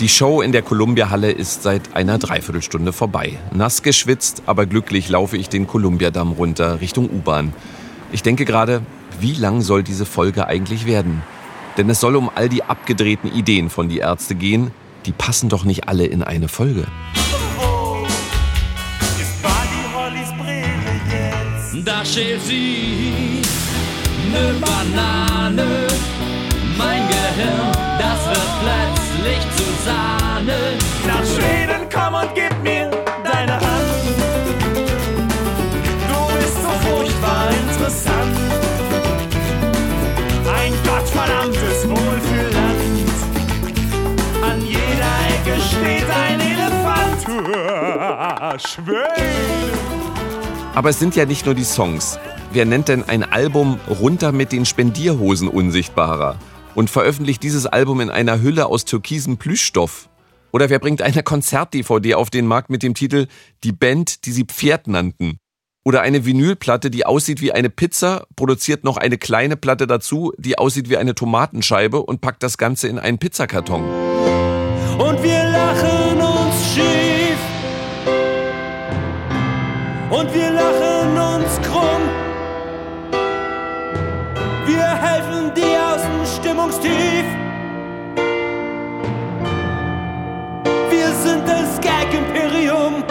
Die Show in der Columbia-Halle ist seit einer Dreiviertelstunde vorbei. Nass geschwitzt, aber glücklich laufe ich den Columbia-Damm runter Richtung U-Bahn. Ich denke gerade, wie lang soll diese Folge eigentlich werden? Denn es soll um all die abgedrehten Ideen von die Ärzte gehen. Die passen doch nicht alle in eine Folge. Da sie ne Banane. Mein Gehirn, das wird plötzlich zu Sahne. Nach Schweden komm und gib mir deine Hand. Du bist so furchtbar interessant. Ein gottverdammtes Wohlfühlland. An jeder Ecke steht ein Elefant. Schweden. Aber es sind ja nicht nur die Songs. Wer nennt denn ein Album runter mit den Spendierhosen unsichtbarer? Und veröffentlicht dieses Album in einer Hülle aus türkisem Plüschstoff? Oder wer bringt eine Konzert-DVD auf den Markt mit dem Titel Die Band, die sie Pferd nannten? Oder eine Vinylplatte, die aussieht wie eine Pizza, produziert noch eine kleine Platte dazu, die aussieht wie eine Tomatenscheibe und packt das Ganze in einen Pizzakarton. Das Gag-Imperium.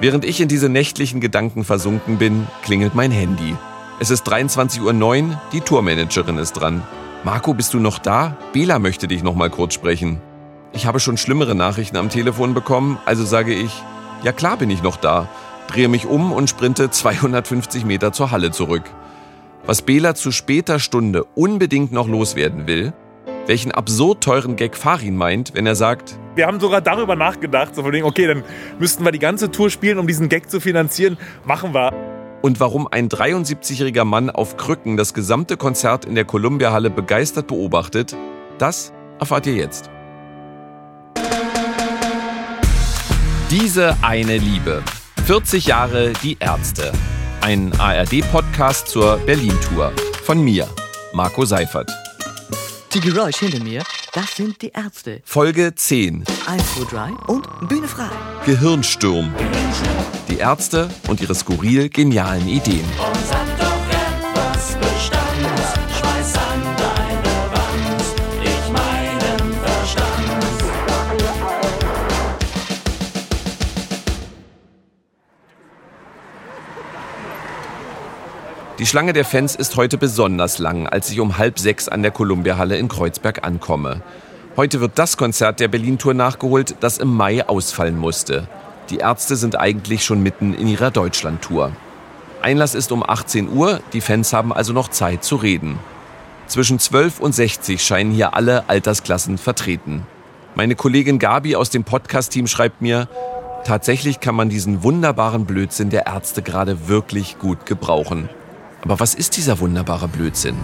Während ich in diese nächtlichen Gedanken versunken bin, klingelt mein Handy. Es ist 23.09 Uhr, die Tourmanagerin ist dran. Marco, bist du noch da? Bela möchte dich noch mal kurz sprechen. Ich habe schon schlimmere Nachrichten am Telefon bekommen, also sage ich, ja klar bin ich noch da, drehe mich um und sprinte 250 Meter zur Halle zurück. Was Bela zu später Stunde unbedingt noch loswerden will, welchen absurd teuren Gag Farin meint, wenn er sagt, Wir haben sogar darüber nachgedacht, so von wegen, okay, dann müssten wir die ganze Tour spielen, um diesen Gag zu finanzieren. Machen wir. und warum ein 73-jähriger Mann auf Krücken das gesamte Konzert in der Columbia-Halle begeistert beobachtet, das erfahrt ihr jetzt. Diese eine Liebe. 40 Jahre die Ärzte. Ein ARD-Podcast zur Berlin-Tour. Von mir, Marco Seifert. Die Geräusche hinter mir, das sind die Ärzte. Folge 10. 1, 2, 3 und Bühne frei. Gehirnsturm. Die Ärzte und ihre skurril genialen Ideen. Die Schlange der Fans ist heute besonders lang, als ich um halb sechs an der Columbia-Halle in Kreuzberg ankomme. Heute wird das Konzert der Berlin-Tour nachgeholt, das im Mai ausfallen musste. Die Ärzte sind eigentlich schon mitten in ihrer Deutschland-Tour. Einlass ist um 18 Uhr, die Fans haben also noch Zeit zu reden. Zwischen 12 und 60 scheinen hier alle Altersklassen vertreten. Meine Kollegin Gabi aus dem Podcast-Team schreibt mir, tatsächlich kann man diesen wunderbaren Blödsinn der Ärzte gerade wirklich gut gebrauchen. Aber was ist dieser wunderbare Blödsinn?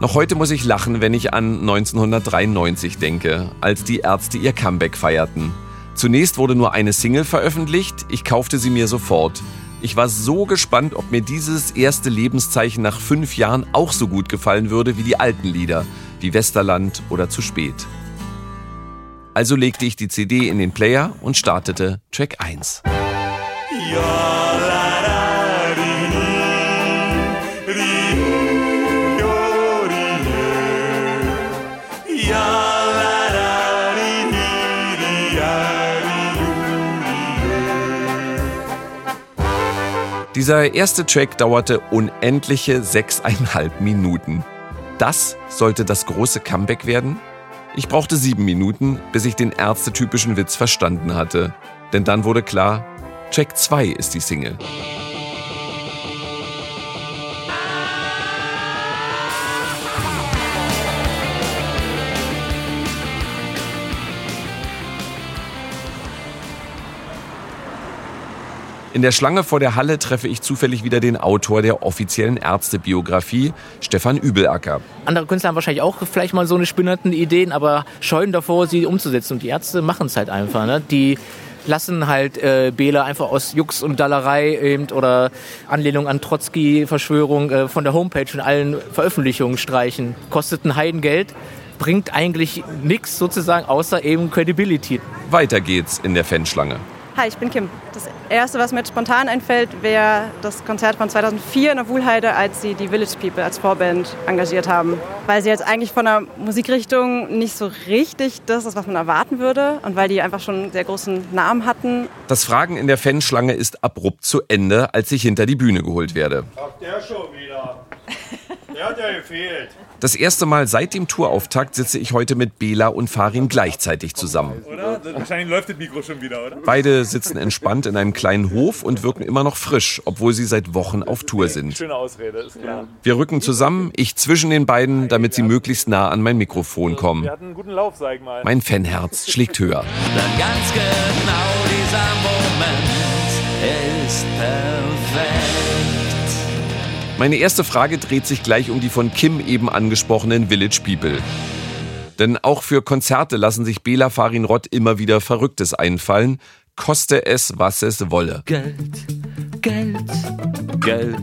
Noch heute muss ich lachen, wenn ich an 1993 denke, als die Ärzte ihr Comeback feierten. Zunächst wurde nur eine Single veröffentlicht, ich kaufte sie mir sofort. Ich war so gespannt, ob mir dieses erste Lebenszeichen nach fünf Jahren auch so gut gefallen würde wie die alten Lieder, wie Westerland oder Zu spät. Also legte ich die CD in den Player und startete Track 1. Dieser erste Track dauerte unendliche sechseinhalb Minuten. Das sollte das große Comeback werden? Ich brauchte sieben Minuten, bis ich den ärztetypischen Witz verstanden hatte. Denn dann wurde klar, Track 2 ist die Single. In der Schlange vor der Halle treffe ich zufällig wieder den Autor der offiziellen Ärztebiografie, Stefan Übelacker. Andere Künstler haben wahrscheinlich auch vielleicht mal so eine spinnerten Ideen, aber scheuen davor, sie umzusetzen. Und die Ärzte machen es halt einfach. Ne? Die lassen halt äh, Bela einfach aus Jux und Dallerei eben oder Anlehnung an Trotzki-Verschwörung äh, von der Homepage und allen Veröffentlichungen streichen. Kostet ein Heidengeld, bringt eigentlich nichts sozusagen außer eben Credibility. Weiter geht's in der Fanschlange. Hi, ich bin Kim. Das Erste, was mir spontan einfällt, wäre das Konzert von 2004 in der Wuhlheide, als sie die Village People als Vorband engagiert haben. Weil sie jetzt eigentlich von der Musikrichtung nicht so richtig das ist, was man erwarten würde und weil die einfach schon einen sehr großen Namen hatten. Das Fragen in der Fanschlange ist abrupt zu Ende, als ich hinter die Bühne geholt werde. Ach, der schon wieder. Der hat ja gefehlt. Das erste Mal seit dem Tourauftakt sitze ich heute mit Bela und Farin gleichzeitig zusammen. Oder? Wahrscheinlich läuft das Mikro schon wieder, oder? Beide sitzen entspannt in einem kleinen Hof und wirken immer noch frisch, obwohl sie seit Wochen auf Tour sind. Schöne Ausrede, ist klar. Wir rücken zusammen, ich zwischen den beiden, damit sie möglichst nah an mein Mikrofon kommen. Wir hatten einen guten Lauf, sag ich mal. Mein Fanherz schlägt höher. Denn ganz genau dieser Moment ist perfekt. Meine erste Frage dreht sich gleich um die von Kim eben angesprochenen Village People. Denn auch für Konzerte lassen sich Bela Farin Rott immer wieder Verrücktes einfallen, koste es, was es wolle. Geld, Geld, Geld.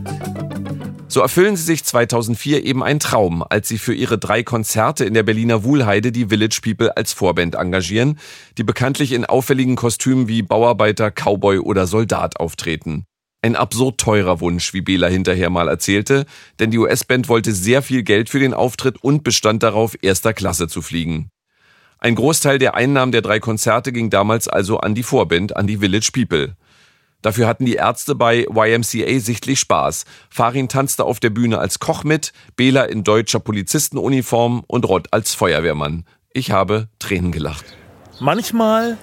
So erfüllen sie sich 2004 eben einen Traum, als sie für ihre drei Konzerte in der Berliner Wuhlheide die Village People als Vorband engagieren, die bekanntlich in auffälligen Kostümen wie Bauarbeiter, Cowboy oder Soldat auftreten. Ein absurd teurer Wunsch, wie Bela hinterher mal erzählte, denn die US-Band wollte sehr viel Geld für den Auftritt und bestand darauf, erster Klasse zu fliegen. Ein Großteil der Einnahmen der drei Konzerte ging damals also an die Vorband, an die Village People. Dafür hatten die Ärzte bei YMCA sichtlich Spaß. Farin tanzte auf der Bühne als Koch mit, Bela in deutscher Polizistenuniform und Rott als Feuerwehrmann. Ich habe Tränen gelacht. Manchmal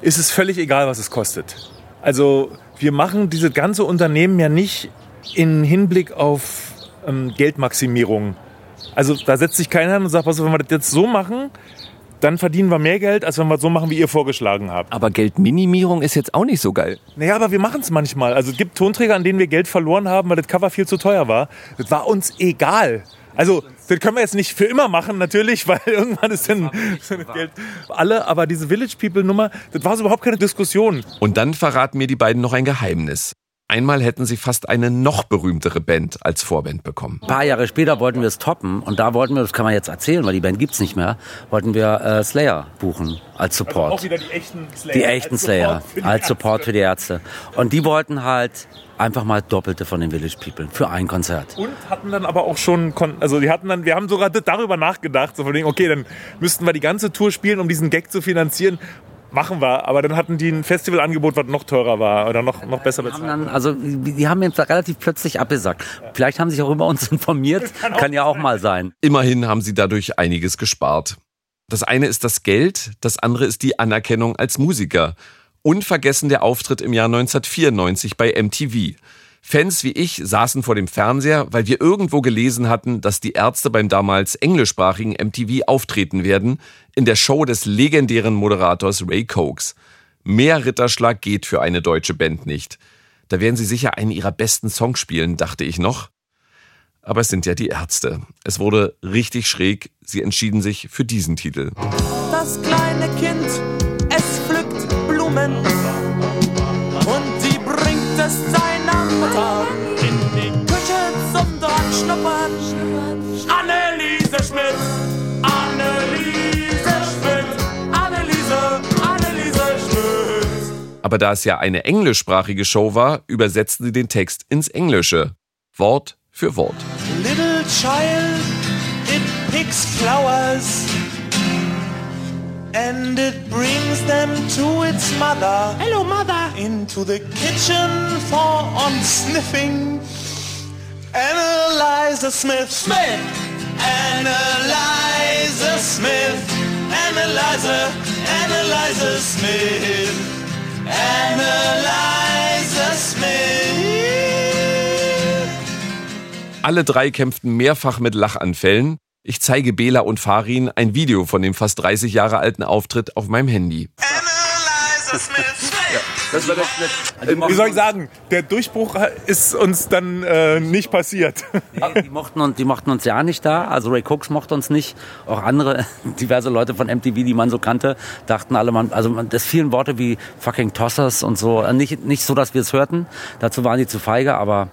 ist es völlig egal, was es kostet. Also wir machen dieses ganze Unternehmen ja nicht in Hinblick auf ähm, Geldmaximierung. Also da setzt sich keiner hin und sagt, was, wenn wir das jetzt so machen, dann verdienen wir mehr Geld, als wenn wir es so machen, wie ihr vorgeschlagen habt. Aber Geldminimierung ist jetzt auch nicht so geil. Naja, aber wir machen es manchmal. Also es gibt Tonträger, an denen wir Geld verloren haben, weil das Cover viel zu teuer war. Das war uns egal. Also, das können wir jetzt nicht für immer machen, natürlich, weil irgendwann ist dann so ein Geld alle. Aber diese Village People Nummer, das war so überhaupt keine Diskussion. Und dann verraten mir die beiden noch ein Geheimnis. Einmal hätten sie fast eine noch berühmtere Band als Vorband bekommen. Ein paar Jahre später wollten wir es toppen und da wollten wir, das kann man jetzt erzählen, weil die Band gibt's nicht mehr, wollten wir äh, Slayer buchen als Support. Also Auch wieder die echten Slayer. die echten als Slayer Support als Support für die Ärzte. Und die wollten halt einfach mal Doppelte von den Village People für ein Konzert. Und hatten dann aber auch schon, also die hatten dann, wir haben sogar darüber nachgedacht, so von wegen, okay, dann müssten wir die ganze Tour spielen, um diesen Gag zu finanzieren. Machen wir, aber dann hatten die ein Festivalangebot, was noch teurer war oder noch, noch besser Haben bezahlt. dann, also die die haben jetzt relativ plötzlich abgesagt. Vielleicht haben sie sich auch über uns informiert, kann ja auch mal sein. Immerhin haben sie dadurch einiges gespart. Das eine ist das Geld, das andere ist die Anerkennung als Musiker. Unvergessen der Auftritt im Jahr 1994 bei MTV. Fans wie ich saßen vor dem Fernseher, weil wir irgendwo gelesen hatten, dass die Ärzte beim damals englischsprachigen MTV auftreten werden, in der Show des legendären Moderators Ray Cokes. Mehr Ritterschlag geht für eine deutsche Band nicht. Da werden sie sicher einen ihrer besten Songs spielen, dachte ich noch. Aber es sind ja die Ärzte. Es wurde richtig schräg. Sie entschieden sich für diesen Titel. Das kleine Kind, Blumen und die bringt es seiner Mutter in die Küche zum dort schnuppern. Anneliese Schmidt, Anneliese Schmidt, Anneliese, Anneliese Schmidt. Aber da es ja eine englischsprachige Show war, übersetzten sie den Text ins Englische. Wort für Wort. Little child, it picks flowers and it brings them to its mother. Hello, mother. Into the kitchen for on sniffing. Analyzer Smith. Smith. Analyzer Smith. Analyzer. Analyzer Smith. Analyzer Smith. Alle drei kämpften mehrfach mit Lachanfällen. Ich zeige Bela und Farin ein Video von dem fast 30 Jahre alten Auftritt auf meinem Handy. Das war das, Wie soll ich sagen, der Durchbruch ist uns dann äh, nicht passiert. Nee, die, mochten uns, die mochten uns ja nicht da. Also Ray Cooks mochte uns nicht. Auch andere, diverse Leute von MTV, die man so kannte, dachten alle, man, also man, das vielen Worte wie fucking Tossers und so. Äh, Nicht, nicht so, dass wir es hörten. Dazu waren die zu feige, aber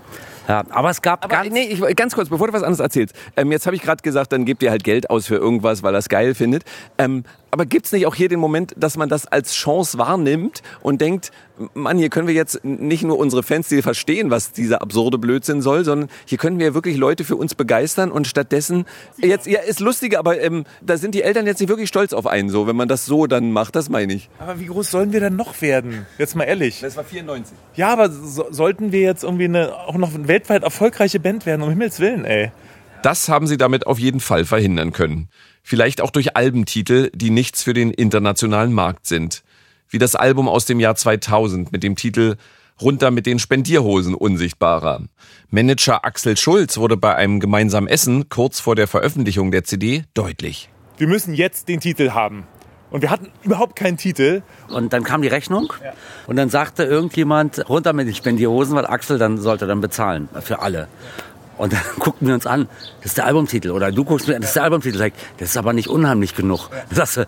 ja. Aber es gab Aber ganz, nee, ich, ganz kurz, bevor du was anderes erzählst. Ähm, jetzt habe ich gerade gesagt, dann gebt ihr halt Geld aus für irgendwas, weil er es geil findet. Ähm, aber gibt's nicht auch hier den Moment, dass man das als Chance wahrnimmt und denkt, Mann, hier können wir jetzt nicht nur unsere Fans, die verstehen, was dieser absurde Blödsinn soll, sondern hier können wir wirklich Leute für uns begeistern und stattdessen, jetzt, ja, ist lustig, aber ähm, da sind die Eltern jetzt nicht wirklich stolz auf einen, so, wenn man das so dann macht, das meine ich. Aber wie groß sollen wir denn noch werden? Jetzt mal ehrlich. Das war 94. Ja, aber so, sollten wir jetzt irgendwie eine, auch noch eine weltweit erfolgreiche Band werden, um Himmels Willen, ey. Das haben sie damit auf jeden Fall verhindern können. Vielleicht auch durch Albentitel, die nichts für den internationalen Markt sind. Wie das Album aus dem Jahr 2000 mit dem Titel Runter mit den Spendierhosen unsichtbarer. Manager Axel Schulz wurde bei einem gemeinsamen Essen kurz vor der Veröffentlichung der CD deutlich. Wir müssen jetzt den Titel haben. Und wir hatten überhaupt keinen Titel. Und dann kam die Rechnung und dann sagte irgendjemand, runter mit den Spendierhosen, weil Axel dann sollte dann bezahlen für alle. Und dann guckten wir uns an, das ist der Albumtitel. Oder du guckst mir an, das ist der Albumtitel. Das ist aber nicht unheimlich genug. Dann sagst du,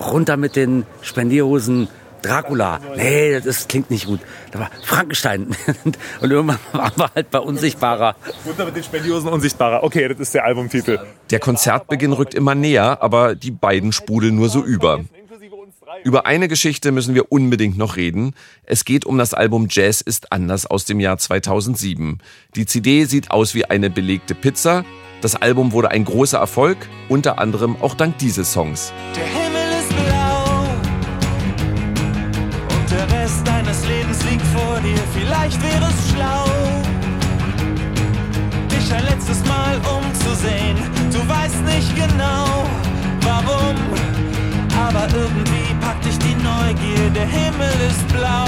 runter mit den Spendierhosen Dracula. Nee, das ist, klingt nicht gut. Da war Frankenstein. Und irgendwann waren wir halt bei Unsichtbarer. Runter mit den Spendiosen unsichtbarer. Okay, das ist der Albumtitel. Der Konzertbeginn rückt immer näher, aber die beiden sprudeln nur so über. Über eine Geschichte müssen wir unbedingt noch reden. Es geht um das Album Jazz ist anders aus dem Jahr 2007. Die CD sieht aus wie eine belegte Pizza. Das Album wurde ein großer Erfolg, unter anderem auch dank dieses Songs. Der Himmel Lebens liegt vor dir. Vielleicht wäre es schlau, dich ein letztes Mal umzusehen. Du weißt nicht genau, warum, aber irgendwie packt dich die Neugier. Der Himmel ist blau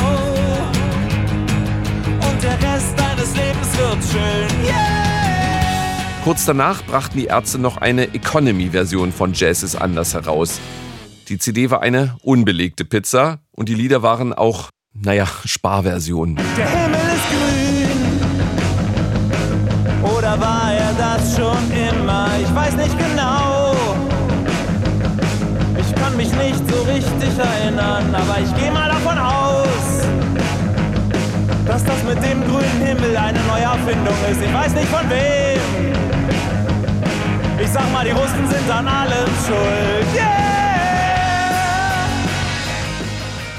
und der Rest deines Lebens wird schön. Yeah! Kurz danach brachten die Ärzte noch eine Economy-Version von Jazz ist anders heraus. Die CD war eine unbelegte Pizza und die Lieder waren auch, naja, Sparversionen. Der Himmel ist grün. Oder war er das schon immer? Ich weiß nicht genau. Ich kann mich nicht so richtig erinnern, aber ich gehe mal davon aus, dass das mit dem grünen Himmel eine neue Erfindung ist. Ich weiß nicht von wem. Ich sag mal, die Russen sind an allem schuld. Yeah!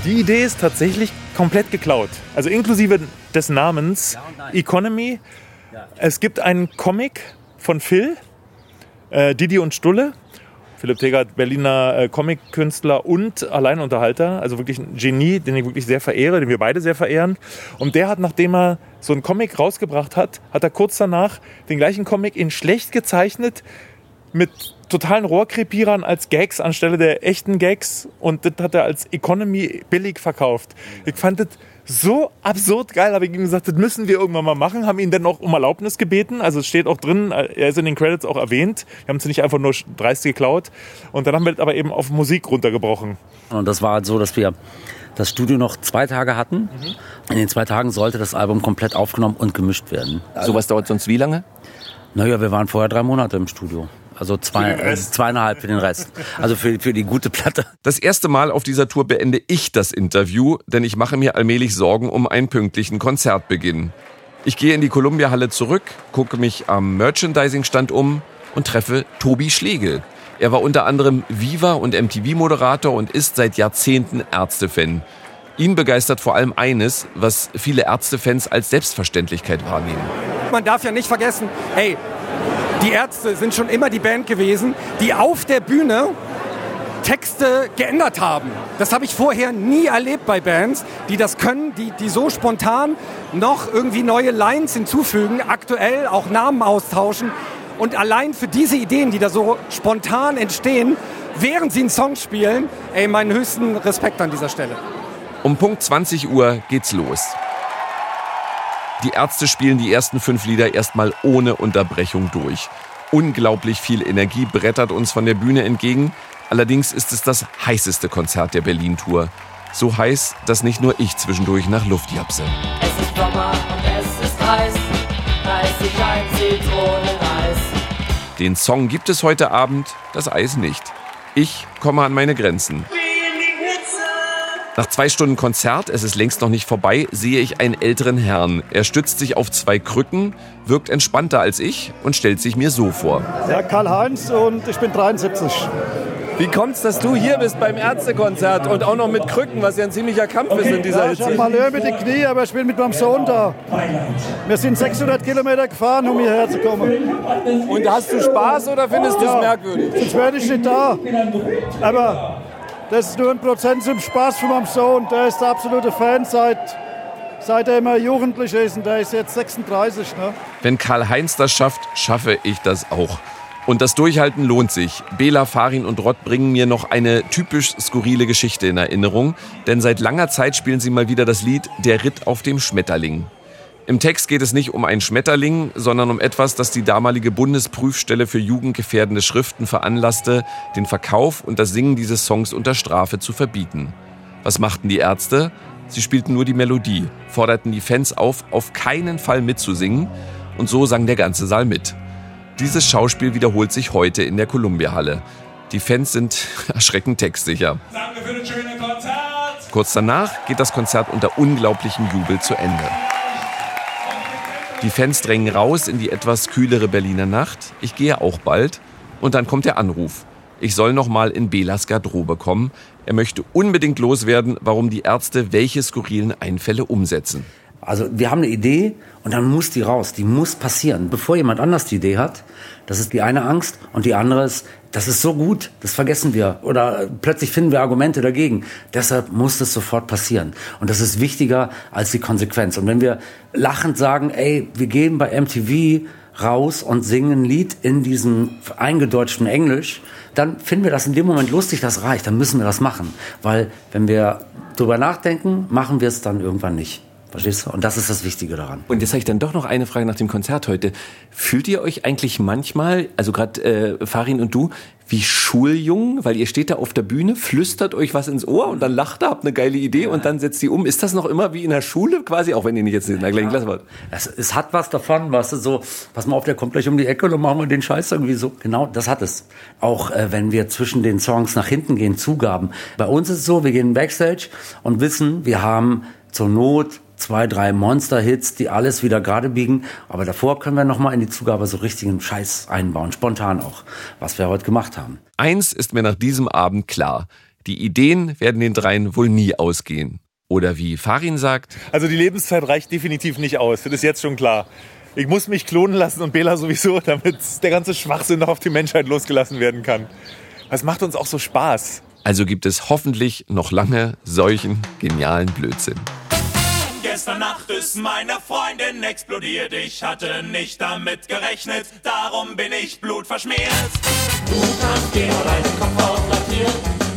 Die Idee ist tatsächlich komplett geklaut. Also inklusive des Namens Economy. Es gibt einen Comic von Phil, äh, Didi und Stulle. Philipp Tegert, Berliner äh, Comic-Künstler und Alleinunterhalter, also wirklich ein Genie, den ich wirklich sehr verehre, den wir beide sehr verehren. Und der hat, nachdem er so einen Comic rausgebracht hat, hat er kurz danach den gleichen Comic in schlecht gezeichnet mit totalen Rohrkrepierern als Gags anstelle der echten Gags und das hat er als Economy billig verkauft. Ich fand das so absurd geil, habe ich ihm gesagt, das müssen wir irgendwann mal machen, haben ihn dann auch um Erlaubnis gebeten, also es steht auch drin, er ist in den Credits auch erwähnt, wir haben es nicht einfach nur dreist geklaut und dann haben wir das aber eben auf Musik runtergebrochen. Und das war halt so, dass wir das Studio noch zwei Tage hatten. In den zwei Tagen sollte das Album komplett aufgenommen und gemischt werden. Sowas dauert sonst wie lange? Naja, wir waren vorher drei Monate im Studio. Also zwei, äh, zweieinhalb für den Rest. Also für, für die gute Platte. Das erste Mal auf dieser Tour beende ich das Interview, denn ich mache mir allmählich Sorgen um einen pünktlichen Konzertbeginn. Ich gehe in die Columbia-Halle zurück, gucke mich am Merchandising-Stand um und treffe Tobi Schlegel. Er war unter anderem Viva- und MTV-Moderator und ist seit Jahrzehnten Ärztefan. Ihn begeistert vor allem eines, was viele Ärztefans als Selbstverständlichkeit wahrnehmen. Man darf ja nicht vergessen, hey, die Ärzte sind schon immer die Band gewesen, die auf der Bühne Texte geändert haben. Das habe ich vorher nie erlebt bei Bands, die das können, die, die so spontan noch irgendwie neue Lines hinzufügen, aktuell auch Namen austauschen. Und allein für diese Ideen, die da so spontan entstehen, während sie einen Song spielen, ey, meinen höchsten Respekt an dieser Stelle. Um Punkt 20 Uhr geht's los. Die Ärzte spielen die ersten fünf Lieder erstmal ohne Unterbrechung durch. Unglaublich viel Energie brettert uns von der Bühne entgegen. Allerdings ist es das heißeste Konzert der Berlin-Tour. So heiß, dass nicht nur ich zwischendurch nach Luft japse. Es ist Sommer und es ist heiß. Da ist sich ein Zitroneneis. Den Song gibt es heute Abend, das Eis nicht. Ich komme an meine Grenzen. Nach zwei Stunden Konzert, es ist längst noch nicht vorbei, sehe ich einen älteren Herrn. Er stützt sich auf zwei Krücken, wirkt entspannter als ich und stellt sich mir so vor. Ja, Karl-Heinz und ich bin 73. Wie kommt's, dass du hier bist beim Ärztekonzert und auch noch mit Krücken, was ja ein ziemlicher Kampf ist in dieser Ja, ich habe Hitze? Malheur mit den Knie, aber ich bin mit meinem Sohn da. Wir sind 600 Kilometer gefahren, um hierher zu kommen. Und hast du Spaß oder findest du es merkwürdig? Sonst wäre ich nicht da. Aber das ist nur ein Prozent zum Spaß von meinem Sohn. Der ist der absolute Fan seit, seitdem er jugendlich ist. Und der ist jetzt 36. Ne? Wenn Karl-Heinz das schafft, schaffe ich das auch. Und das Durchhalten lohnt sich. Bela, Farin und Rott bringen mir noch eine typisch skurrile Geschichte in Erinnerung, denn seit langer Zeit spielen sie mal wieder das Lied Der Ritt auf dem Schmetterling. Im Text geht es nicht um einen Schmetterling, sondern um etwas, das die damalige Bundesprüfstelle für jugendgefährdende Schriften veranlasste, den Verkauf und das Singen dieses Songs unter Strafe zu verbieten. Was machten die Ärzte? Sie spielten nur die Melodie, forderten die Fans auf, auf keinen Fall mitzusingen, und so sang der ganze Saal mit. Dieses Schauspiel wiederholt sich heute in der Columbia-Halle. Die Fans sind erschreckend textsicher. Danke für das schöne Konzert. Kurz danach geht das Konzert unter unglaublichem Jubel zu Ende. Die Fans drängen raus in die etwas kühlere Berliner Nacht. Ich gehe auch bald. Und dann kommt der Anruf. Ich soll noch mal in Belas Garderobe kommen. Er möchte unbedingt loswerden, warum die Ärzte welche skurrilen Einfälle umsetzen. Also wir haben eine Idee und dann muss die raus, die muss passieren, bevor jemand anders die Idee hat. Das ist die eine Angst und die andere ist, das ist so gut, das vergessen wir oder äh, plötzlich finden wir Argumente dagegen. Deshalb muss das sofort passieren und das ist wichtiger als die Konsequenz. Und wenn wir lachend sagen, ey, wir gehen bei MTV raus und singen ein Lied in diesem eingedeutschten Englisch, dann finden wir das in dem Moment lustig, das reicht, dann müssen wir das machen. Weil wenn wir drüber nachdenken, machen wir es dann irgendwann nicht. Verstehst du? Und das ist das Wichtige daran. Und jetzt habe ich dann doch noch eine Frage nach dem Konzert heute. Fühlt ihr euch eigentlich manchmal, also gerade äh, Farin und du, wie Schuljungen, weil ihr steht da auf der Bühne, flüstert euch was ins Ohr und dann lacht ihr, habt eine geile Idee und dann setzt die um. Ist das noch immer wie in der Schule quasi, auch wenn ihr nicht jetzt in der gleichen Klasse wart? Es, es hat was davon, weißt du, so, pass mal auf, der kommt gleich um die Ecke und dann machen wir den Scheiß irgendwie so. Genau, das hat es. Auch äh, wenn wir zwischen den Songs nach hinten gehen, Zugaben. Bei uns ist es so, wir gehen Backstage und wissen, wir haben zur Not zwei, drei Monster-Hits, die alles wieder gerade biegen. Aber davor können wir nochmal in die Zugabe so richtigen Scheiß einbauen, spontan auch, was wir heute gemacht haben. Eins ist mir nach diesem Abend klar. Die Ideen werden den dreien wohl nie ausgehen. Oder wie Farin sagt, Also die Lebenszeit reicht definitiv nicht aus, das ist jetzt schon klar. Ich muss mich klonen lassen und Bela sowieso, damit der ganze Schwachsinn noch auf die Menschheit losgelassen werden kann. Das macht uns auch so Spaß. also gibt es hoffentlich noch lange solchen genialen Blödsinn. Gestern Nacht ist meine Freundin explodiert. Ich hatte nicht damit gerechnet, darum bin ich blutverschmiert. Du kannst gehen, aber dein Kopf bleibt hier.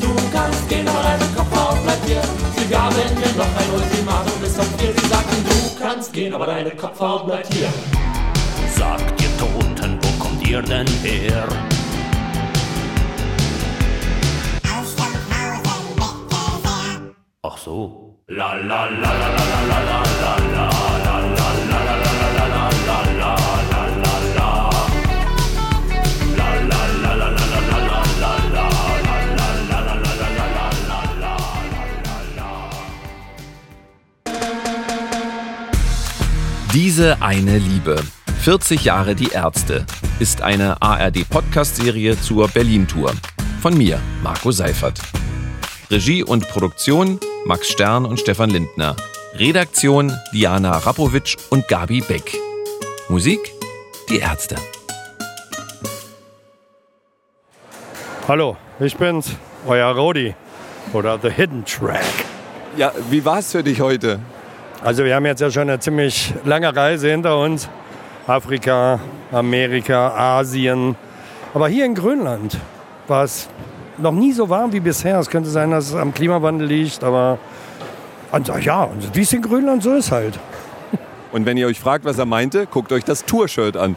Du kannst gehen, aber dein Kopf bleibt hier. Sie gaben mir noch ein Ultimatum bis auf vier. Sie sagten, du kannst gehen, aber deine Kopfhaut bleibt hier. Sagt ihr Toten, wo kommt ihr denn her? Ach so. La la la la la la la la la la Diese eine Liebe. 40 Jahre die Ärzte ist eine ARD-Podcast-Serie zur Berlin-Tour. Von mir, Marco Seifert. Regie und Produktion Max Stern und Stefan Lindner. Redaktion Diana Rapowitsch und Gabi Beck. Musik Die Ärzte. Hallo, ich bin's, euer Rodi oder The Hidden Track. Ja, wie war es für dich heute? Also wir haben jetzt ja schon eine ziemlich lange Reise hinter uns. Afrika, Amerika, Asien. Aber hier in Grönland war es noch nie so warm wie bisher. Es könnte sein, dass es am Klimawandel liegt, aber also, ja, wie es in Grönland so ist halt. Und wenn ihr euch fragt, was er meinte, guckt euch das Tour-Shirt an.